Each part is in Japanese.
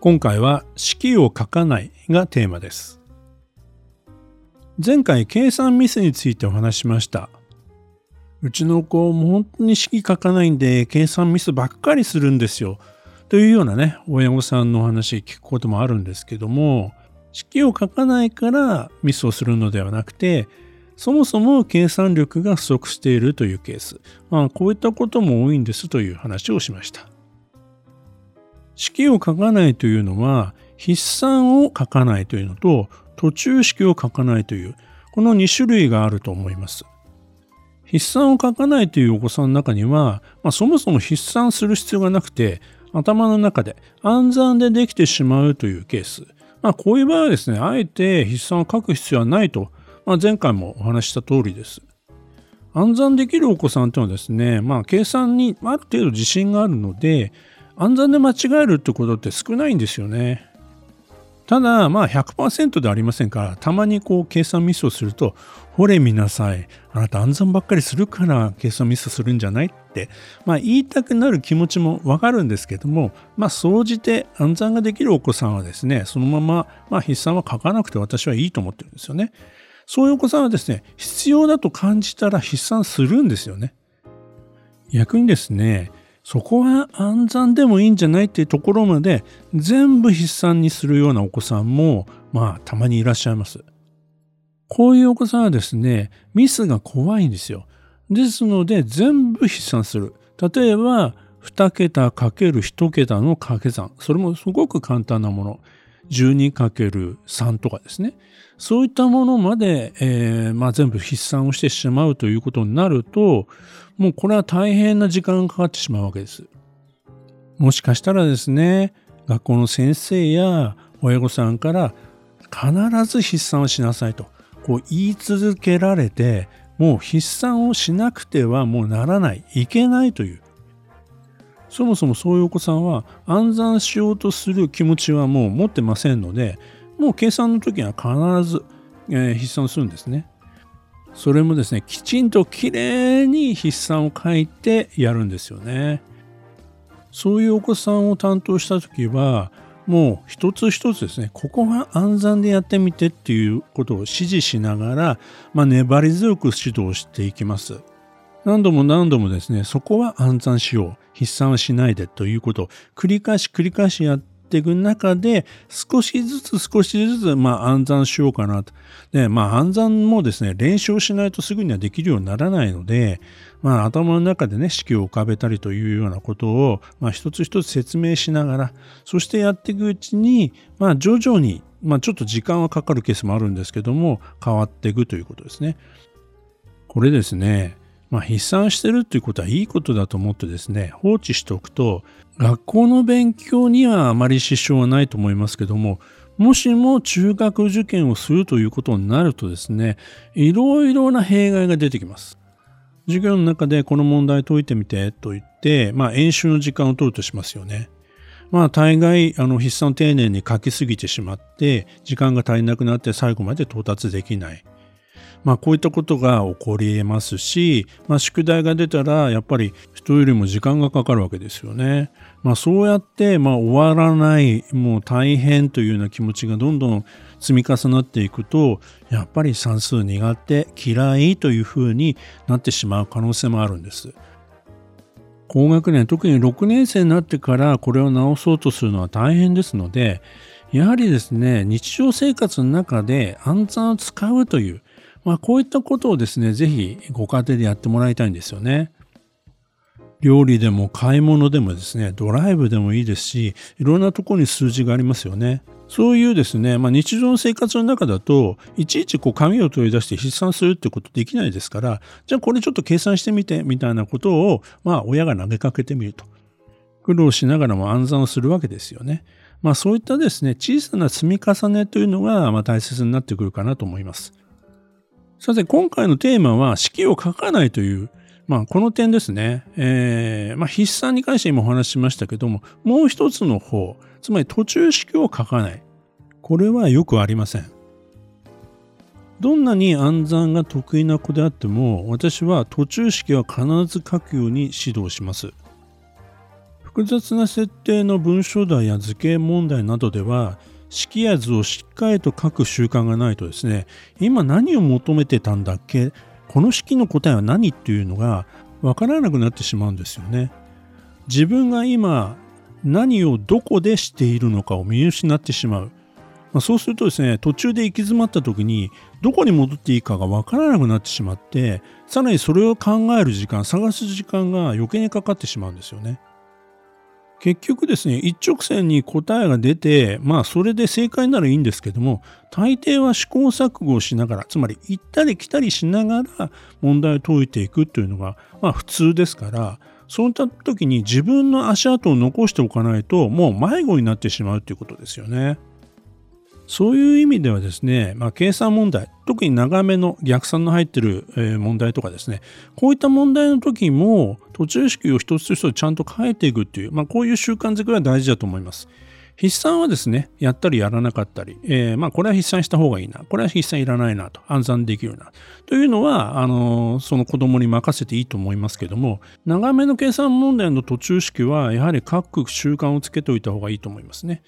今回は式を書かないがテーマです。前回計算ミスについてお話しました。うちの子も本当に式書かないんで計算ミスばっかりするんですよ。というようなね親御さんのお話聞くこともあるんですけども式を書かないからミスをするのではなくてそもそも計算力が不足しているというケース、まあ、こういったことも多いんですという話をしました。式を書かないというのは筆算を書かないというのと途中式を書かないというこの2種類があると思います。筆算を書かないというお子さんの中には、まあ、そもそも筆算する必要がなくて頭の中で暗算でできてしまうというケース。まあ、こういう場合はですね、あえて筆算を書く必要はないと、まあ、前回もお話した通りです。暗算できるお子さんというのはですね、まあ、計算にある程度自信があるので、暗算で間違えるってことって少ないんですよね。ただ、まあ100%ではありませんから、たまにこう計算ミスをすると、ほれ見なさい。あなた暗算ばっかりするから計算ミスするんじゃないって、まあ言いたくなる気持ちもわかるんですけども、まあ総じて暗算ができるお子さんはですね、そのまま、まあ筆算は書かなくて私はいいと思ってるんですよね。そういうお子さんはですね、必要だと感じたら筆算するんですよね。逆にですね、そこは暗算でもいいんじゃないっていうところまで全部筆算にするようなお子さんもまあたまにいらっしゃいます。こういうお子さんはですね、ミスが怖いんですよ。ですので全部筆算する。例えば2桁 ×1 桁の掛け算。それもすごく簡単なもの。12×3 とかですね。そういったものまで、えーまあ、全部筆算をしてしまうということになると、もうこれは大変な時間がかかってしまうわけです。もしかしたらですね、学校の先生や親御さんから必ず筆算をしなさいとこう言い続けられて、もう筆算をしなくてはもうならない、いけないという。そもそもそういうお子さんは暗算しようとする気持ちはもう持ってませんので、もう計算の時は必ず、えー、筆算するんですね。それもですね、きちんときれいに筆算を書いてやるんですよね。そういうお子さんを担当した時は、もう一つ一つですね、ここは暗算でやってみてっていうことを指示しながら、まあ、粘り強く指導していきます。何度も何度もですね、そこは暗算しよう。筆算はしないでということを繰り返し繰り返しやっていく中で、少しずつ少しずつ、まあ、暗算しようかなと。で、まあ、暗算もですね、練習をしないとすぐにはできるようにならないので、まあ、頭の中でね、式を浮かべたりというようなことを、まあ、一つ一つ説明しながら、そしてやっていくうちに、まあ、徐々に、まあ、ちょっと時間はかかるケースもあるんですけども、変わっていくということですね。これですね、まあ、筆算してるっていうことはいいことだと思ってですね、放置しておくと、学校の勉強にはあまり支障はないと思いますけども、もしも中学受験をするということになるとですね、いろいろな弊害が出てきます。授業の中でこの問題解いてみてと言って、まあ、演習の時間を取るとしますよね。まあ、大概、あの、筆算丁寧に書きすぎてしまって、時間が足りなくなって最後まで到達できない。まあ、こういったことが起こり得ますし、まあ、宿題が出たらやっぱり人よりも時間がかかるわけですよね。まあ、そうやって、まあ、終わらないもう大変というような気持ちがどんどん積み重なっていくとやっぱり算数苦手嫌いというふうになってしまう可能性もあるんです。高学年特に6年生になってからこれを直そうとするのは大変ですのでやはりですね日常生活の中で暗算を使うというまあ、こういったことをですね、ぜひご家庭でやってもらいたいんですよね。料理でも買い物でもですね、ドライブでもいいですし、いろんなところに数字がありますよね。そういうですね、まあ、日常の生活の中だと、いちいちこう紙を取り出して筆算するってことできないですから、じゃあこれちょっと計算してみてみたいなことを、まあ親が投げかけてみると。苦労しながらも暗算をするわけですよね。まあそういったですね、小さな積み重ねというのがまあ大切になってくるかなと思います。さて、今回のテーマは式を書かないという、まあこの点ですね。えー、まあ筆算に関して今お話ししましたけども、もう一つの方、つまり途中式を書かない。これはよくありません。どんなに暗算が得意な子であっても、私は途中式は必ず書くように指導します。複雑な設定の文章題や図形問題などでは式や図をしっかりと書く習慣がないとですね今何を求めてたんだっけ？この式の答えは何っていうのがわからなくなってしまうんですよね。自分が今何をどこでしているのかを見失ってしまう、まあ、そうするとですね途中で行き詰まった時にどこに戻っていいかがわからなくなってしまってさらにそれを考える時間探す時間が余計にかかってしまうんですよね。結局ですね、一直線に答えが出て、まあそれで正解ならいいんですけども、大抵は試行錯誤をしながら、つまり行ったり来たりしながら問題を解いていくというのが、まあ普通ですから、そういった時に自分の足跡を残しておかないと、もう迷子になってしまうということですよね。そういう意味ではですね、まあ、計算問題、特に長めの逆算の入ってる、問題とかですね、こういった問題の時も途中式を一つ一つちゃんと変えていくっていう、まあ、こういう習慣づくりは大事だと思います。筆算はですね、やったりやらなかったり、えー、まあこれは筆算した方がいいな、これは筆算いらないなと、暗算できるな、というのは、あの、その子供に任せていいと思いますけども、長めの計算問題の途中式は、やはり書く習慣をつけておいた方がいいと思いますね。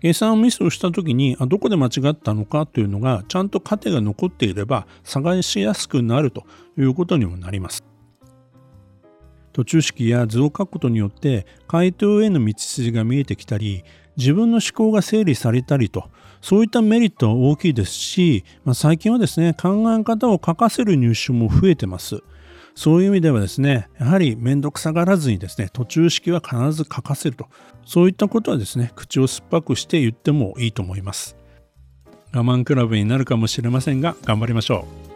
計算ミスをした時にあどこで間違ったのかというのがちゃんと糧が残っていれば探しやすくなるということにもなります。途中式や図を書くことによって回答への道筋が見えてきたり自分の思考が整理されたりとそういったメリットは大きいですし、まあ、最近はですね考え方を書かせる入手も増えてます。そういう意味ではですね、やはり面倒くさがらずにですね、途中式は必ず書かせると。そういったことはですね、口を酸っぱくして言ってもいいと思います。我慢比べになるかもしれませんが、頑張りましょう。